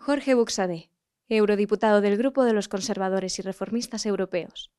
Jorge Buxadé, eurodiputado del Grupo de los Conservadores y Reformistas Europeos.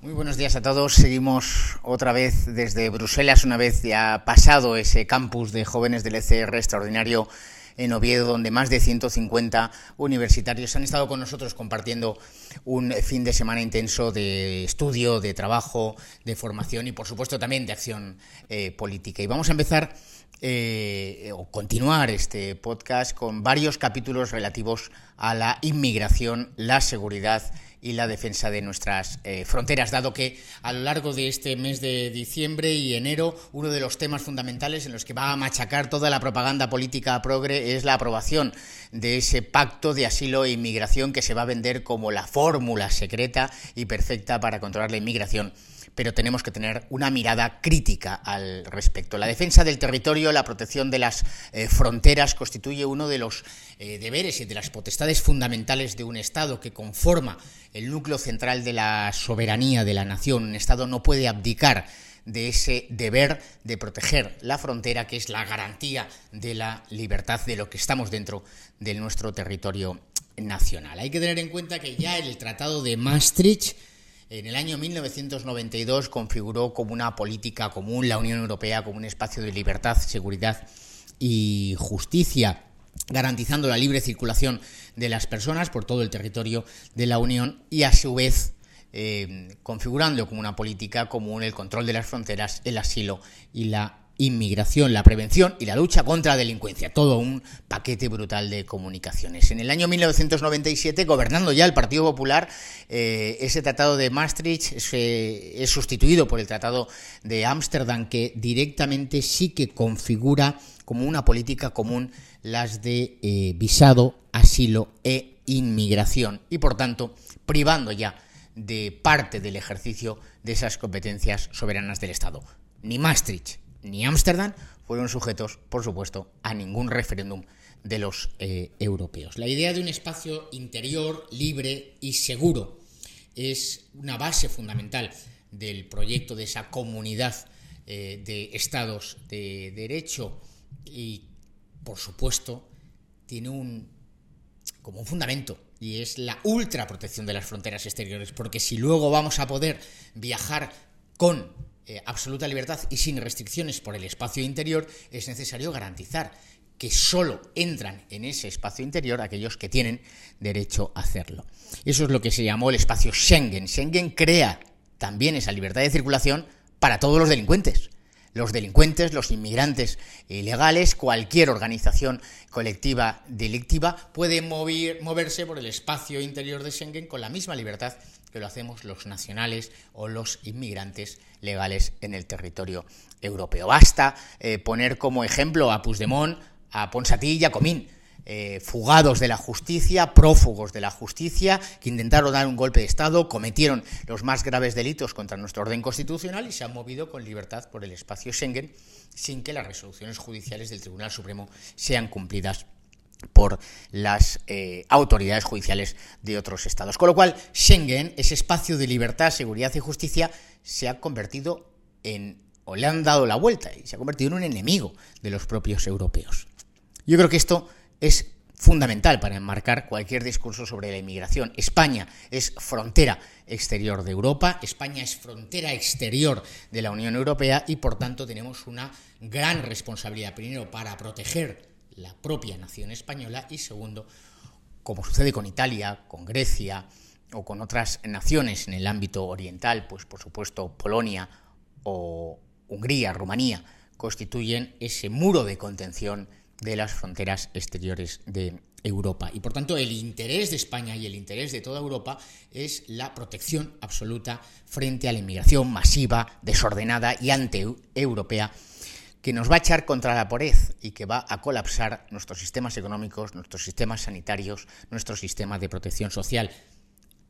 Muy buenos días a todos. Seguimos otra vez desde Bruselas, una vez ya pasado ese campus de jóvenes del ECR extraordinario en Oviedo, donde más de 150 universitarios han estado con nosotros compartiendo un fin de semana intenso de estudio, de trabajo, de formación y, por supuesto, también de acción eh, política. Y vamos a empezar eh, o continuar este podcast con varios capítulos relativos a la inmigración, la seguridad y la defensa de nuestras eh, fronteras, dado que a lo largo de este mes de diciembre y enero uno de los temas fundamentales en los que va a machacar toda la propaganda política progre es la aprobación de ese pacto de asilo e inmigración que se va a vender como la fórmula secreta y perfecta para controlar la inmigración pero tenemos que tener una mirada crítica al respecto. La defensa del territorio, la protección de las eh, fronteras constituye uno de los eh, deberes y de las potestades fundamentales de un Estado que conforma el núcleo central de la soberanía de la nación. Un Estado no puede abdicar de ese deber de proteger la frontera, que es la garantía de la libertad de lo que estamos dentro de nuestro territorio nacional. Hay que tener en cuenta que ya el Tratado de Maastricht en el año 1992 configuró como una política común la Unión Europea como un espacio de libertad, seguridad y justicia garantizando la libre circulación de las personas por todo el territorio de la Unión y a su vez eh, configurando como una política común el control de las fronteras, el asilo y la inmigración, la prevención y la lucha contra la delincuencia. Todo un paquete brutal de comunicaciones. En el año 1997, gobernando ya el Partido Popular, eh, ese tratado de Maastricht es sustituido por el tratado de Ámsterdam, que directamente sí que configura como una política común las de eh, visado, asilo e inmigración. Y por tanto, privando ya de parte del ejercicio de esas competencias soberanas del Estado. Ni Maastricht ni Ámsterdam fueron sujetos, por supuesto, a ningún referéndum de los eh, europeos. La idea de un espacio interior, libre y seguro es una base fundamental del proyecto de esa comunidad eh, de estados de derecho y, por supuesto, tiene un como un fundamento y es la ultra protección de las fronteras exteriores, porque si luego vamos a poder viajar con eh, absoluta libertad y sin restricciones por el espacio interior, es necesario garantizar que solo entran en ese espacio interior aquellos que tienen derecho a hacerlo. Eso es lo que se llamó el espacio Schengen. Schengen crea también esa libertad de circulación para todos los delincuentes. Los delincuentes, los inmigrantes ilegales, cualquier organización colectiva delictiva puede moverse por el espacio interior de Schengen con la misma libertad que lo hacemos los nacionales o los inmigrantes legales en el territorio europeo. Basta eh, poner como ejemplo a Puigdemont, a Ponsatí y a Comín, eh, fugados de la justicia, prófugos de la justicia, que intentaron dar un golpe de Estado, cometieron los más graves delitos contra nuestro orden constitucional y se han movido con libertad por el espacio Schengen sin que las resoluciones judiciales del Tribunal Supremo sean cumplidas por las eh, autoridades judiciales de otros estados. Con lo cual, Schengen, ese espacio de libertad, seguridad y justicia, se ha convertido en, o le han dado la vuelta, y se ha convertido en un enemigo de los propios europeos. Yo creo que esto es fundamental para enmarcar cualquier discurso sobre la inmigración. España es frontera exterior de Europa, España es frontera exterior de la Unión Europea y por tanto tenemos una gran responsabilidad, primero, para proteger la propia nación española y segundo, como sucede con Italia, con Grecia o con otras naciones en el ámbito oriental, pues por supuesto Polonia o Hungría, Rumanía, constituyen ese muro de contención de las fronteras exteriores de Europa. Y por tanto el interés de España y el interés de toda Europa es la protección absoluta frente a la inmigración masiva, desordenada y anti-europea que nos va a echar contra la pared y que va a colapsar nuestros sistemas económicos, nuestros sistemas sanitarios, nuestro sistema de protección social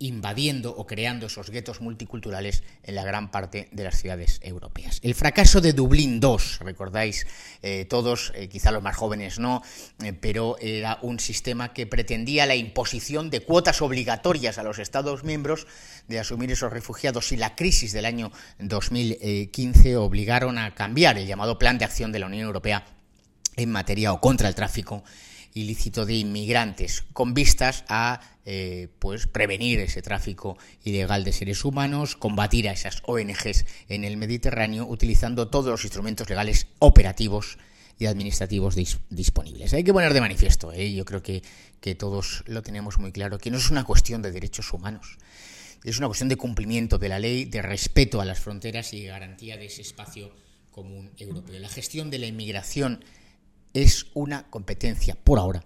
invadiendo o creando esos guetos multiculturales en la gran parte de las ciudades europeas. El fracaso de Dublín II, recordáis eh, todos, eh, quizá los más jóvenes no, eh, pero era un sistema que pretendía la imposición de cuotas obligatorias a los Estados miembros de asumir esos refugiados y la crisis del año 2015 obligaron a cambiar el llamado Plan de Acción de la Unión Europea en materia o contra el tráfico ilícito de inmigrantes, con vistas a eh, pues prevenir ese tráfico ilegal de seres humanos, combatir a esas ONGs en el Mediterráneo, utilizando todos los instrumentos legales operativos y administrativos disponibles. Hay que poner de manifiesto, ¿eh? yo creo que, que todos lo tenemos muy claro, que no es una cuestión de derechos humanos, es una cuestión de cumplimiento de la ley, de respeto a las fronteras y garantía de ese espacio común europeo. La gestión de la inmigración es una competencia, por ahora,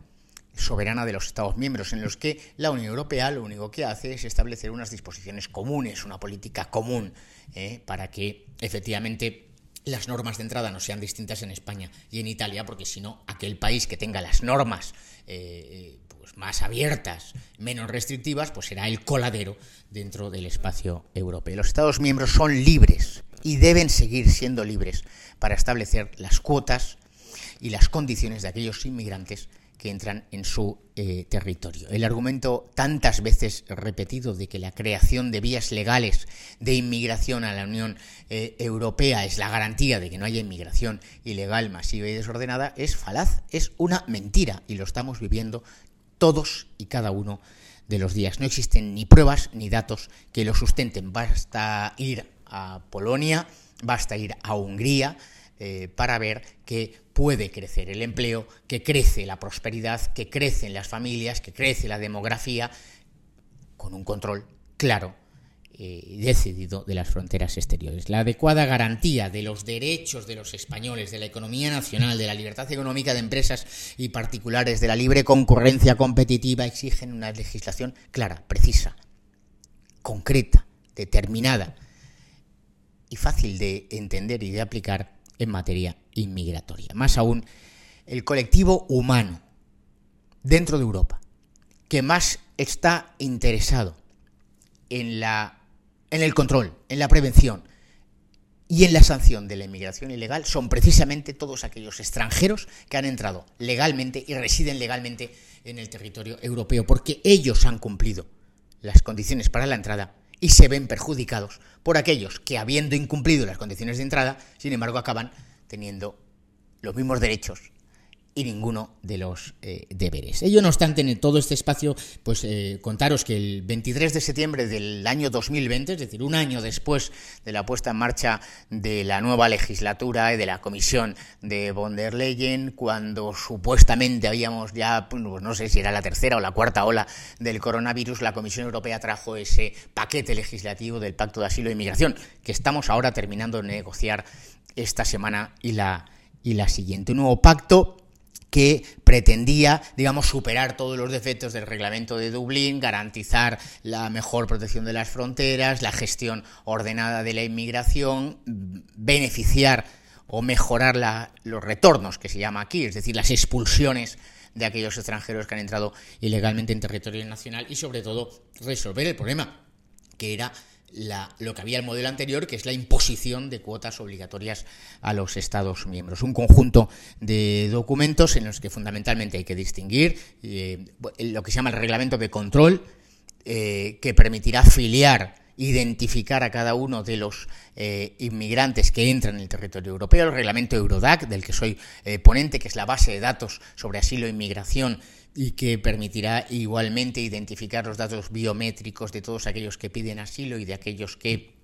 soberana de los Estados miembros, en los que la Unión Europea lo único que hace es establecer unas disposiciones comunes, una política común, ¿eh? para que efectivamente las normas de entrada no sean distintas en España y en Italia, porque si no, aquel país que tenga las normas eh, pues más abiertas, menos restrictivas, pues será el coladero dentro del espacio europeo. Los Estados miembros son libres y deben seguir siendo libres para establecer las cuotas y las condiciones de aquellos inmigrantes que entran en su eh, territorio. El argumento tantas veces repetido de que la creación de vías legales de inmigración a la Unión eh, Europea es la garantía de que no haya inmigración ilegal, masiva y desordenada es falaz, es una mentira y lo estamos viviendo todos y cada uno de los días. No existen ni pruebas ni datos que lo sustenten. Basta ir a Polonia, basta ir a Hungría eh, para ver que puede crecer el empleo, que crece la prosperidad, que crecen las familias, que crece la demografía, con un control claro eh, y decidido de las fronteras exteriores. La adecuada garantía de los derechos de los españoles, de la economía nacional, de la libertad económica de empresas y particulares, de la libre concurrencia competitiva, exigen una legislación clara, precisa, concreta, determinada y fácil de entender y de aplicar en materia inmigratoria. Más aún, el colectivo humano dentro de Europa que más está interesado en, la, en el control, en la prevención y en la sanción de la inmigración ilegal son precisamente todos aquellos extranjeros que han entrado legalmente y residen legalmente en el territorio europeo, porque ellos han cumplido las condiciones para la entrada y se ven perjudicados por aquellos que, habiendo incumplido las condiciones de entrada, sin embargo, acaban teniendo los mismos derechos y ninguno de los eh, deberes. Ello no obstante, en todo este espacio, pues eh, contaros que el 23 de septiembre del año 2020, es decir, un año después de la puesta en marcha de la nueva legislatura y de la comisión de von der Leyen, cuando supuestamente habíamos ya, pues, no sé si era la tercera o la cuarta ola del coronavirus, la Comisión Europea trajo ese paquete legislativo del Pacto de Asilo e Inmigración, que estamos ahora terminando de negociar esta semana y la, y la siguiente. Un nuevo pacto que pretendía, digamos, superar todos los defectos del reglamento de Dublín, garantizar la mejor protección de las fronteras, la gestión ordenada de la inmigración, beneficiar o mejorar los retornos, que se llama aquí, es decir, las expulsiones de aquellos extranjeros que han entrado ilegalmente en territorio nacional y, sobre todo, resolver el problema, que era lo que había el modelo anterior, que es la imposición de cuotas obligatorias a los Estados miembros. Un conjunto de documentos en los que fundamentalmente hay que distinguir eh, lo que se llama el reglamento de control, eh, que permitirá afiliar identificar a cada uno de los eh, inmigrantes que entran en el territorio europeo, el reglamento Eurodac, del que soy ponente, que es la base de datos sobre asilo e inmigración y que permitirá igualmente identificar los datos biométricos de todos aquellos que piden asilo y de aquellos que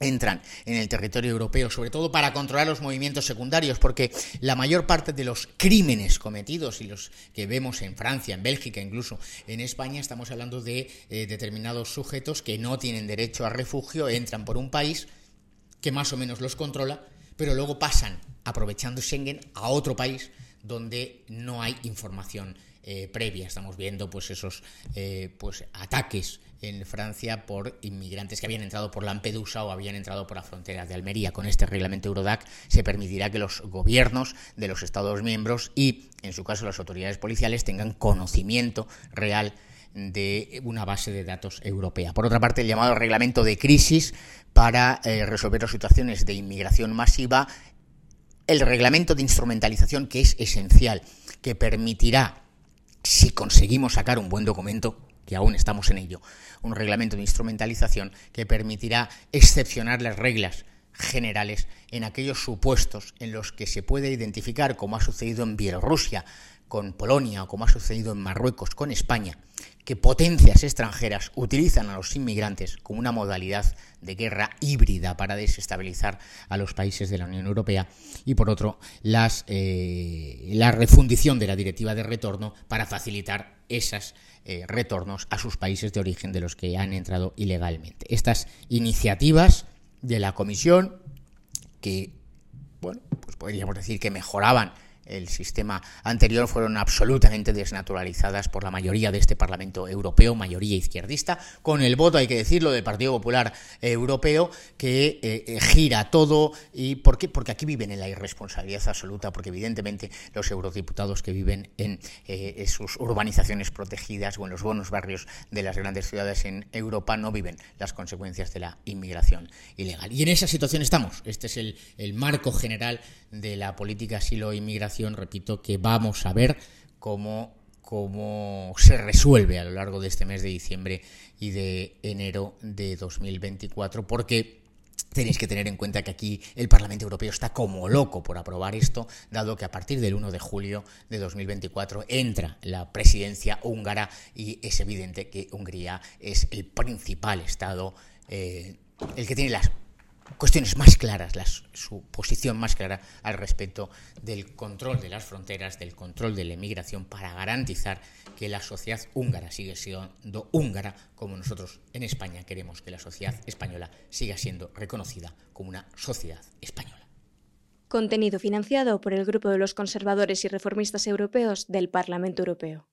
entran en el territorio europeo, sobre todo para controlar los movimientos secundarios, porque la mayor parte de los crímenes cometidos y los que vemos en Francia, en Bélgica, incluso en España, estamos hablando de eh, determinados sujetos que no tienen derecho a refugio, entran por un país que más o menos los controla, pero luego pasan, aprovechando Schengen, a otro país donde no hay información eh, previa. Estamos viendo pues esos eh, pues ataques en Francia por inmigrantes que habían entrado por Lampedusa o habían entrado por la frontera de Almería. Con este reglamento Eurodac se permitirá que los gobiernos de los Estados miembros y, en su caso, las autoridades policiales tengan conocimiento real de una base de datos europea. Por otra parte, el llamado reglamento de crisis para eh, resolver las situaciones de inmigración masiva, el reglamento de instrumentalización que es esencial, que permitirá si conseguimos sacar un buen documento, que aún estamos en ello, un reglamento de instrumentalización que permitirá excepcionar las reglas generales en aquellos supuestos en los que se puede identificar, como ha sucedido en Bielorrusia con Polonia o como ha sucedido en Marruecos con España, que potencias extranjeras utilizan a los inmigrantes como una modalidad de guerra híbrida para desestabilizar a los países de la Unión Europea y por otro las, eh, la refundición de la directiva de retorno para facilitar esos eh, retornos a sus países de origen de los que han entrado ilegalmente. Estas iniciativas de la Comisión que, bueno, pues podríamos decir que mejoraban el sistema anterior fueron absolutamente desnaturalizadas por la mayoría de este Parlamento Europeo, mayoría izquierdista, con el voto, hay que decirlo, del Partido Popular Europeo, que eh, eh, gira todo. ¿Y por qué? Porque aquí viven en la irresponsabilidad absoluta, porque evidentemente los eurodiputados que viven en eh, sus urbanizaciones protegidas o en los buenos barrios de las grandes ciudades en Europa no viven las consecuencias de la inmigración ilegal. Y en esa situación estamos. Este es el, marco general de la política asilo-inmigración repito, que vamos a ver cómo, cómo se resuelve a lo largo de este mes de diciembre y de enero de 2024, porque Tenéis que tener en cuenta que aquí el Parlamento Europeo está como loco por aprobar esto, dado que a partir del 1 de julio de 2024 entra la presidencia húngara y es evidente que Hungría es el principal Estado, eh, el que tiene las cuestiones más claras, su posición más clara al respecto del control de las fronteras, del control de la inmigración, para garantizar que la sociedad húngara sigue siendo húngara, como nosotros en España queremos que la sociedad española siga siendo reconocida como una sociedad española. Contenido financiado por el Grupo de los Conservadores y Reformistas Europeos del Parlamento Europeo.